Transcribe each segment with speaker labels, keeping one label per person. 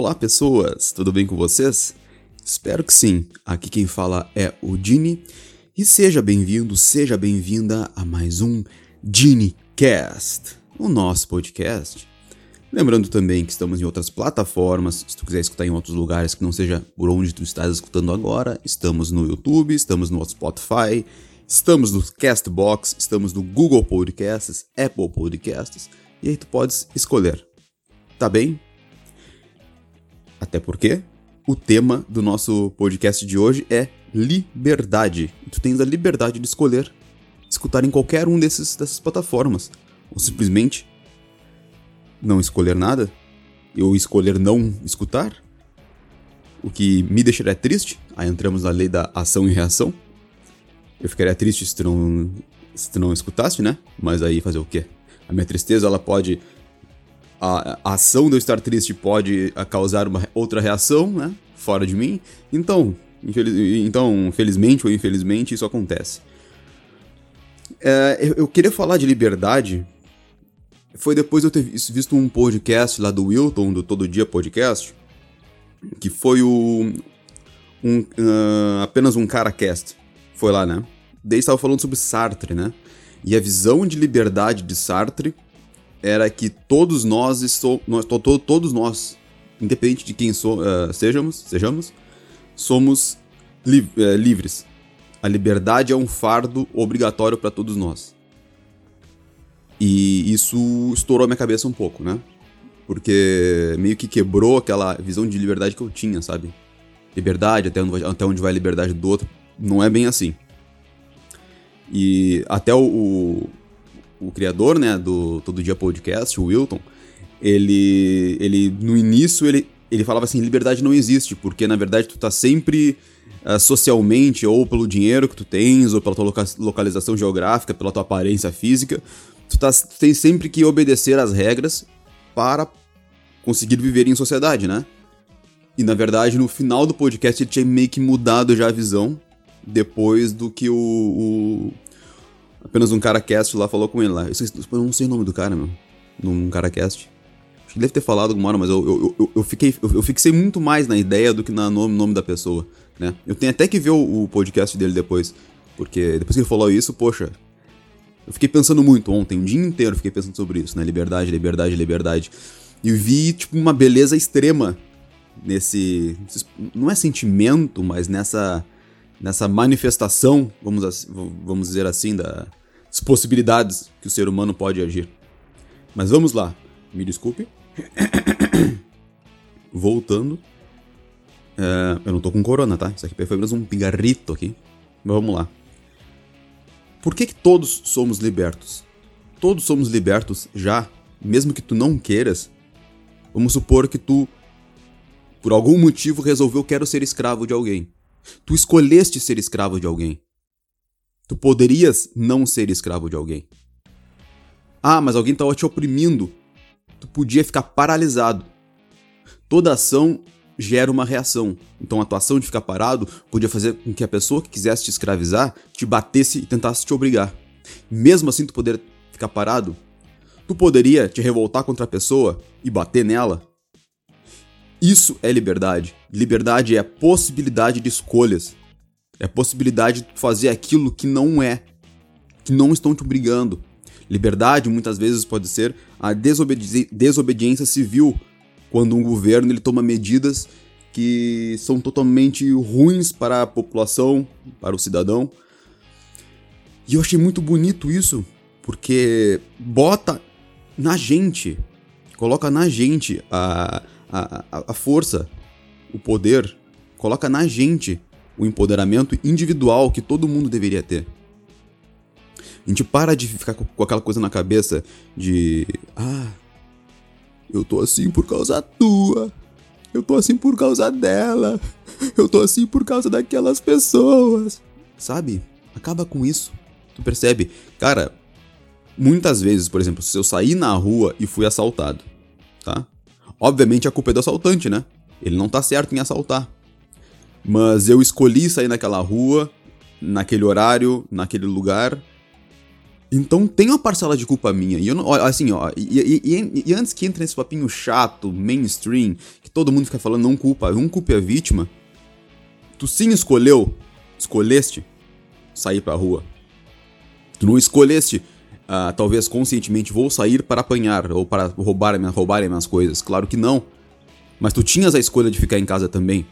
Speaker 1: Olá, pessoas, tudo bem com vocês? Espero que sim. Aqui quem fala é o Dini e seja bem-vindo, seja bem-vinda a mais um DiniCast, o nosso podcast. Lembrando também que estamos em outras plataformas, se tu quiser escutar em outros lugares que não seja por onde tu estás escutando agora, estamos no YouTube, estamos no Spotify, estamos no Castbox, estamos no Google Podcasts, Apple Podcasts, e aí tu podes escolher. Tá bem? Até porque o tema do nosso podcast de hoje é liberdade. Tu tens a liberdade de escolher escutar em qualquer um desses dessas plataformas ou simplesmente não escolher nada ou escolher não escutar, o que me deixaria triste. Aí entramos na lei da ação e reação. Eu ficaria triste se tu não, se tu não escutasse, né? Mas aí fazer o quê? A minha tristeza ela pode a, a ação de eu estar triste pode causar uma outra reação, né? Fora de mim. Então, infeliz, então felizmente ou infelizmente, isso acontece. É, eu, eu, queria falar de liberdade. Foi depois de eu ter visto um podcast lá do Wilton, do Todo Dia Podcast, que foi o. Um, uh, apenas um cara cast. Foi lá, né? Daí estava falando sobre Sartre, né? E a visão de liberdade de Sartre era que todos nós, nós to, to, todos nós, independente de quem so, uh, sejamos, sejamos, somos li, uh, livres. A liberdade é um fardo obrigatório para todos nós. E isso estourou minha cabeça um pouco, né? Porque meio que quebrou aquela visão de liberdade que eu tinha, sabe? Liberdade, até onde vai, até onde vai a liberdade do outro. Não é bem assim. E até o o criador, né, do Todo Dia Podcast, o Wilton, ele, ele no início, ele, ele falava assim, liberdade não existe, porque na verdade tu tá sempre uh, socialmente, ou pelo dinheiro que tu tens, ou pela tua loca localização geográfica, pela tua aparência física, tu, tá, tu tens sempre que obedecer às regras para conseguir viver em sociedade, né? E na verdade, no final do podcast, ele tinha meio que mudado já a visão, depois do que o, o Apenas um cara cast lá falou com ele lá. Eu, não sei o nome do cara, meu. Num cara cast. Acho que deve ter falado alguma hora, mas eu, eu, eu, eu fiquei, eu, eu, fixei muito mais na ideia do que no nome, nome da pessoa, né? Eu tenho até que ver o, o podcast dele depois. Porque depois que ele falou isso, poxa, eu fiquei pensando muito ontem, um dia inteiro eu fiquei pensando sobre isso, né? Liberdade, liberdade, liberdade. E vi, tipo, uma beleza extrema nesse. Não é sentimento, mas nessa nessa manifestação, vamos, vamos dizer assim, das possibilidades que o ser humano pode agir. Mas vamos lá, me desculpe. Voltando. É, eu não tô com corona, tá? Isso aqui foi apenas um pigarrito aqui. Mas vamos lá. Por que, que todos somos libertos? Todos somos libertos já, mesmo que tu não queiras. Vamos supor que tu, por algum motivo, resolveu quero ser escravo de alguém. Tu escolheste ser escravo de alguém. Tu poderias não ser escravo de alguém. Ah, mas alguém estava te oprimindo. Tu podia ficar paralisado. Toda ação gera uma reação. Então a tua ação de ficar parado podia fazer com que a pessoa que quisesse te escravizar te batesse e tentasse te obrigar. Mesmo assim tu poder ficar parado, tu poderia te revoltar contra a pessoa e bater nela isso é liberdade. Liberdade é a possibilidade de escolhas. É a possibilidade de fazer aquilo que não é, que não estão te obrigando. Liberdade muitas vezes pode ser a desobedi desobediência civil, quando um governo ele toma medidas que são totalmente ruins para a população, para o cidadão. E eu achei muito bonito isso, porque bota na gente, coloca na gente a, a, a, a força, o poder, coloca na gente o empoderamento individual que todo mundo deveria ter. A gente para de ficar com aquela coisa na cabeça de. Ah, eu tô assim por causa tua. Eu tô assim por causa dela. Eu tô assim por causa daquelas pessoas. Sabe? Acaba com isso. Tu percebe? Cara, muitas vezes, por exemplo, se eu sair na rua e fui assaltado, tá? Obviamente a culpa é do assaltante, né? Ele não tá certo em assaltar. Mas eu escolhi sair naquela rua, naquele horário, naquele lugar. Então tem uma parcela de culpa minha. E eu não, assim, ó, e, e, e, antes que entre nesse papinho chato, mainstream, que todo mundo fica falando não culpa, não culpe a vítima. Tu sim escolheu, escolheste sair pra rua. Tu não escolheste, uh, talvez conscientemente, vou sair para apanhar ou para roubar, roubar minhas coisas. Claro que não. Mas tu tinhas a escolha de ficar em casa também.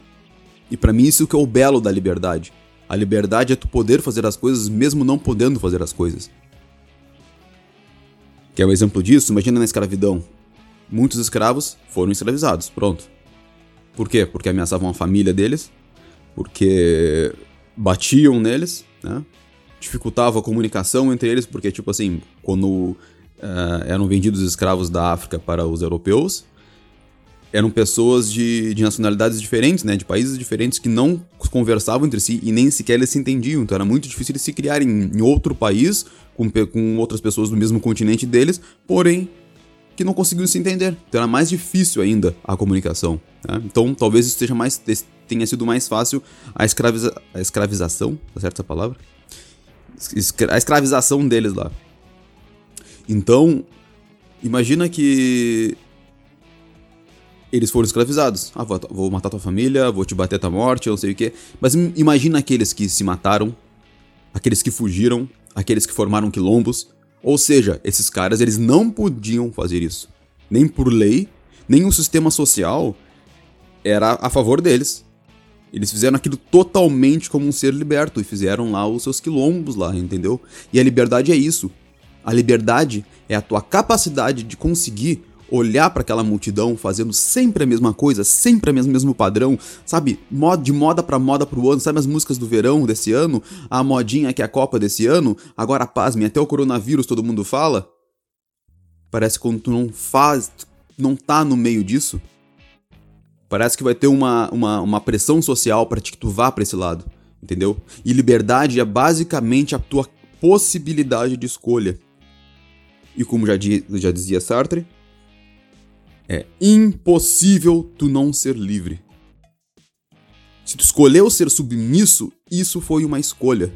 Speaker 1: E para mim isso que é o belo da liberdade. A liberdade é tu poder fazer as coisas mesmo não podendo fazer as coisas. Quer um exemplo disso? Imagina na escravidão. Muitos escravos foram escravizados, pronto. Por quê? Porque ameaçavam a família deles, porque batiam neles, né? Dificultava a comunicação entre eles, porque, tipo assim, quando uh, eram vendidos escravos da África para os europeus, eram pessoas de, de nacionalidades diferentes, né? De países diferentes que não conversavam entre si e nem sequer eles se entendiam. Então era muito difícil eles se criarem em outro país, com, com outras pessoas do mesmo continente deles, porém que não conseguiam se entender. Então era mais difícil ainda a comunicação. Né? Então talvez isso seja mais, tenha sido mais fácil a, escraviza, a escravização, tá certo essa palavra? A escravização deles lá. Então, imagina que eles foram escravizados. Ah, vou, matar tua família, vou te bater até a morte, eu não sei o quê. Mas imagina aqueles que se mataram, aqueles que fugiram, aqueles que formaram quilombos. Ou seja, esses caras eles não podiam fazer isso. Nem por lei, nem o sistema social era a favor deles. Eles fizeram aquilo totalmente como um ser liberto e fizeram lá os seus quilombos lá, entendeu? E a liberdade é isso. A liberdade é a tua capacidade de conseguir olhar para aquela multidão fazendo sempre a mesma coisa, sempre o mesmo padrão, sabe? De moda para moda pro ano, sabe as músicas do verão desse ano? A modinha que é a Copa desse ano? Agora pasme, até o coronavírus todo mundo fala? Parece que quando tu não faz, não tá no meio disso, parece que vai ter uma, uma, uma pressão social para que tu vá para esse lado, entendeu? E liberdade é basicamente a tua possibilidade de escolha. E como já, já dizia Sartre, é impossível tu não ser livre. Se tu escolheu ser submisso, isso foi uma escolha.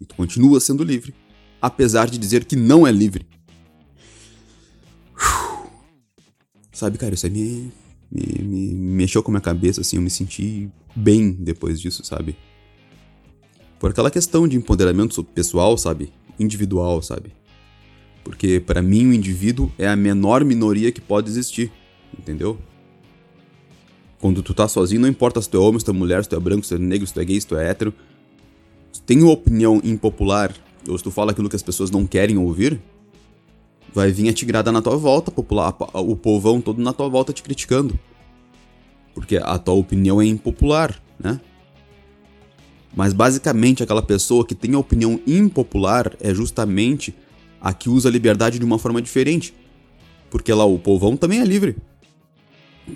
Speaker 1: E tu continua sendo livre, apesar de dizer que não é livre. Sabe, cara, isso aí me, me, me mexeu com a minha cabeça, assim, eu me senti bem depois disso, sabe? Por aquela questão de empoderamento pessoal, sabe? Individual, sabe? Porque para mim o indivíduo é a menor minoria que pode existir entendeu? Quando tu tá sozinho, não importa se tu é homem, se tu é mulher, se tu é branco, se tu é negro, se tu é gay, se tu é hétero. Se tu tem uma opinião impopular, ou se tu fala aquilo que as pessoas não querem ouvir, vai vir a tigrada na tua volta, popular, o povão todo na tua volta te criticando. Porque a tua opinião é impopular, né? Mas basicamente aquela pessoa que tem a opinião impopular é justamente a que usa a liberdade de uma forma diferente. Porque lá o povão também é livre.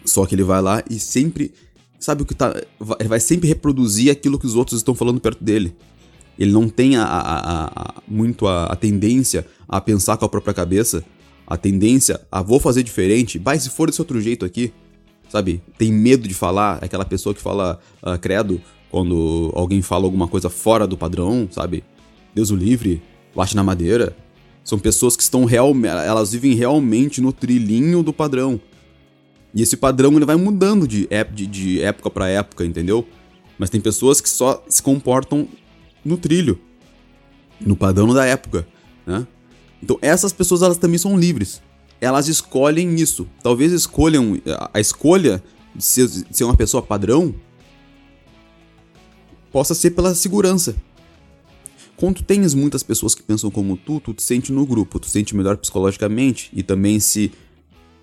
Speaker 1: Só que ele vai lá e sempre. Sabe o que tá. Ele vai sempre reproduzir aquilo que os outros estão falando perto dele. Ele não tem a, a, a, muito a, tendência a pensar com a própria cabeça. A tendência a vou fazer diferente. Vai, se for desse outro jeito aqui. Sabe? Tem medo de falar. É aquela pessoa que fala uh, credo quando alguém fala alguma coisa fora do padrão, sabe? Deus o livre, bate na madeira. São pessoas que estão real, elas vivem realmente no trilhinho do padrão. E esse padrão ele vai mudando de, de, de época para época, entendeu? Mas tem pessoas que só se comportam no trilho, no padrão da época, né? Então essas pessoas elas também são livres. Elas escolhem isso. Talvez escolham a escolha de ser, de ser uma pessoa padrão possa ser pela segurança. Quando tu tens muitas pessoas que pensam como tu, tu te sente no grupo, tu te sente melhor psicologicamente e também se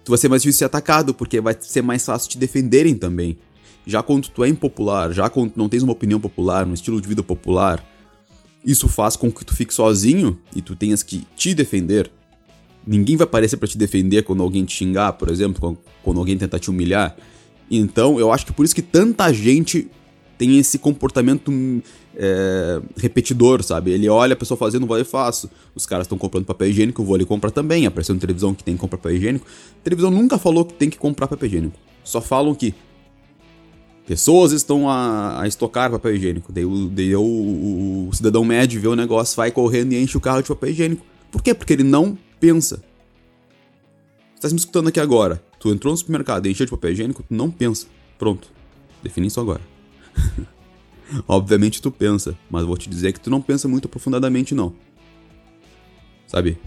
Speaker 1: tu vai ser mais difícil ser atacado, porque vai ser mais fácil te defenderem também. Já quando tu é impopular, já quando tu não tens uma opinião popular, um estilo de vida popular, isso faz com que tu fique sozinho e tu tenhas que te defender. Ninguém vai aparecer para te defender quando alguém te xingar, por exemplo, quando alguém tentar te humilhar. Então, eu acho que por isso que tanta gente tem esse comportamento é, repetidor, sabe? Ele olha a pessoa fazendo, vou e faço. Os caras estão comprando papel higiênico, eu vou ali comprar também. Apareceu na televisão que tem que comprar papel higiênico. A televisão nunca falou que tem que comprar papel higiênico. Só falam que pessoas estão a, a estocar papel higiênico. Daí, o, daí o, o, o cidadão médio vê o negócio, vai correndo e enche o carro de papel higiênico. Por quê? Porque ele não pensa. Você tá me escutando aqui agora. Tu entrou no supermercado e encheu de papel higiênico, tu não pensa. Pronto. Defini isso agora. Obviamente tu pensa, mas vou te dizer que tu não pensa muito aprofundadamente, não. Sabe?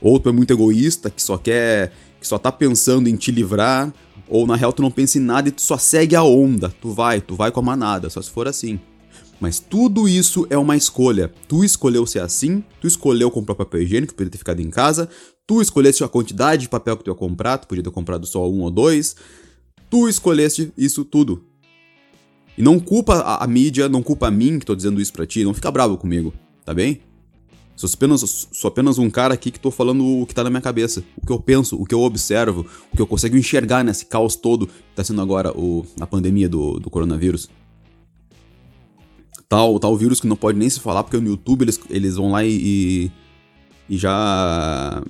Speaker 1: Ou tu é muito egoísta, que só quer. que só tá pensando em te livrar, ou na real tu não pensa em nada e tu só segue a onda. Tu vai, tu vai com a manada, só se for assim. Mas tudo isso é uma escolha. Tu escolheu ser assim, tu escolheu comprar papel higiênico, podia ter ficado em casa, tu escolheste a quantidade de papel que tu ia comprar, tu podia ter comprado só um ou dois. Tu escolheste isso tudo. E não culpa a, a, mídia, não culpa a mim que tô dizendo isso pra ti, não fica bravo comigo, tá bem? Sou apenas, sou apenas um cara aqui que tô falando o que tá na minha cabeça, o que eu penso, o que eu observo, o que eu consigo enxergar nesse caos todo que tá sendo agora o, a pandemia do, do coronavírus. Tal, tal vírus que não pode nem se falar, porque no YouTube eles, eles vão lá e, e já.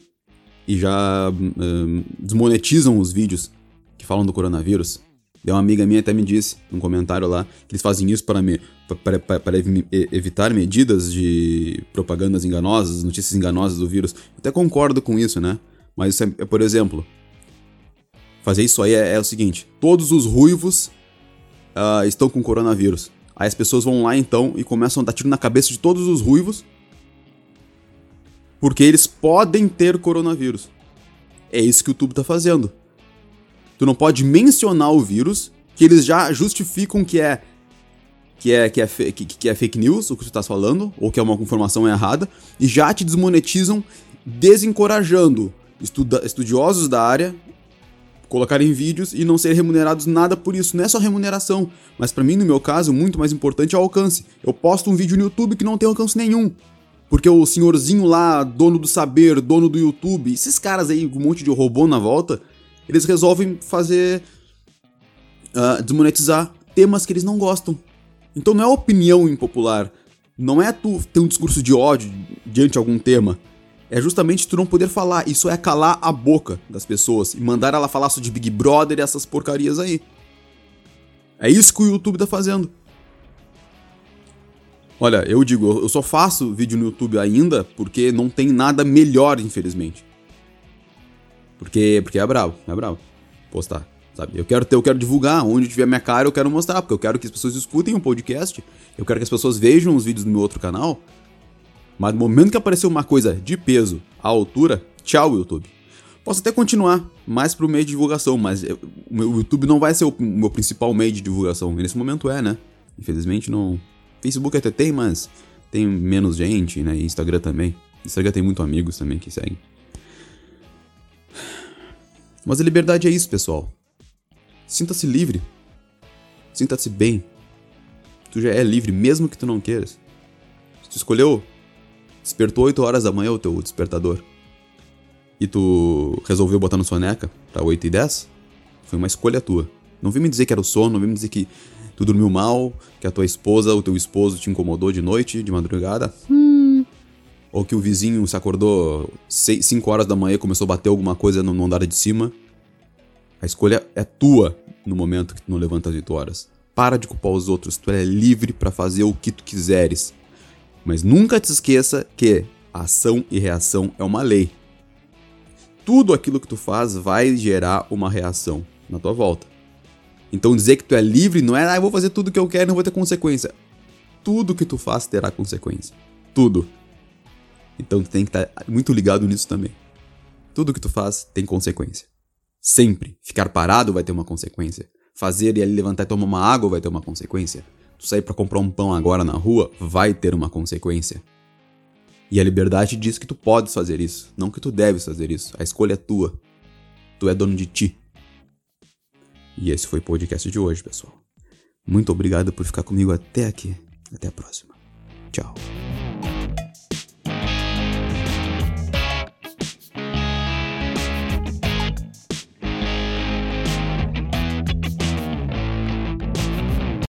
Speaker 1: e já um, desmonetizam os vídeos que falam do coronavírus. Uma amiga minha até me disse num comentário lá que eles fazem isso para, me, para, evitar medidas de propagandas enganosas, notícias enganosas do vírus. Eu até concordo com isso, né? Mas, é, é, por exemplo, fazer isso aí é, é o seguinte: todos os ruivos uh, estão com coronavírus. Aí as pessoas vão lá então e começam a dar tiro na cabeça de todos os ruivos porque eles podem ter coronavírus. É isso que o YouTube tá fazendo. Tu não pode mencionar o vírus, que eles já justificam que é que é, que é, que, que é fake news, o que tu estás falando, ou que é uma informação errada, e já te desmonetizam, desencorajando estuda, estudiosos da área colocarem vídeos e não serem remunerados nada por isso. Não é só remuneração, mas para mim, no meu caso, muito mais importante é o alcance. Eu posto um vídeo no YouTube que não tem alcance nenhum. Porque o senhorzinho lá, dono do saber, dono do YouTube, esses caras aí, um monte de robô na volta, eles resolvem fazer. Uh, desmonetizar temas que eles não gostam. Então não é opinião impopular. Não é tu ter um discurso de ódio diante de algum tema. É justamente tu não poder falar. Isso é calar a boca das pessoas e mandar ela falar só de Big Brother e essas porcarias aí. É isso que o YouTube tá fazendo. Olha, eu digo, eu só faço vídeo no YouTube ainda porque não tem nada melhor, infelizmente. Porque, porque é bravo, é bravo. Postar, sabe? Eu quero ter, eu quero divulgar. Onde tiver minha cara, eu quero mostrar. Porque eu quero que as pessoas escutem o um podcast. Eu quero que as pessoas vejam os vídeos do meu outro canal. Mas no momento que aparecer uma coisa de peso, à altura, tchau, YouTube. Posso até continuar mais pro meio de divulgação, mas o YouTube não vai ser o meu principal meio de divulgação. Nesse momento é, né? Infelizmente não. Facebook até tem, mas tem menos gente, né? E Instagram também. Instagram tem muitos amigos também que seguem. Mas a liberdade é isso, pessoal. Sinta-se livre. Sinta-se bem. Tu já é livre, mesmo que tu não queiras. Se tu escolheu, despertou 8 horas da manhã o teu despertador, e tu resolveu botar no soneca pra 8 e 10, foi uma escolha tua. Não vem me dizer que era o sono, não vem me dizer que tu dormiu mal, que a tua esposa, o teu esposo te incomodou de noite, de madrugada. Hum. Ou que o vizinho se acordou 5 horas da manhã e começou a bater alguma coisa no andar de cima. A escolha é tua no momento que tu não levanta às 8 horas. Para de culpar os outros, tu é livre para fazer o que tu quiseres. Mas nunca te esqueça que ação e reação é uma lei. Tudo aquilo que tu faz vai gerar uma reação na tua volta. Então dizer que tu é livre não é, ah, eu vou fazer tudo o que eu quero e não vou ter consequência. Tudo que tu faz terá consequência. Tudo. Então tu tem que estar tá muito ligado nisso também. Tudo que tu faz tem consequência. Sempre. Ficar parado vai ter uma consequência. Fazer e ali levantar e tomar uma água vai ter uma consequência. Tu sair para comprar um pão agora na rua vai ter uma consequência. E a liberdade diz que tu podes fazer isso, não que tu deves fazer isso. A escolha é tua. Tu é dono de ti. E esse foi o podcast de hoje, pessoal. Muito obrigado por ficar comigo até aqui. Até a próxima. Tchau.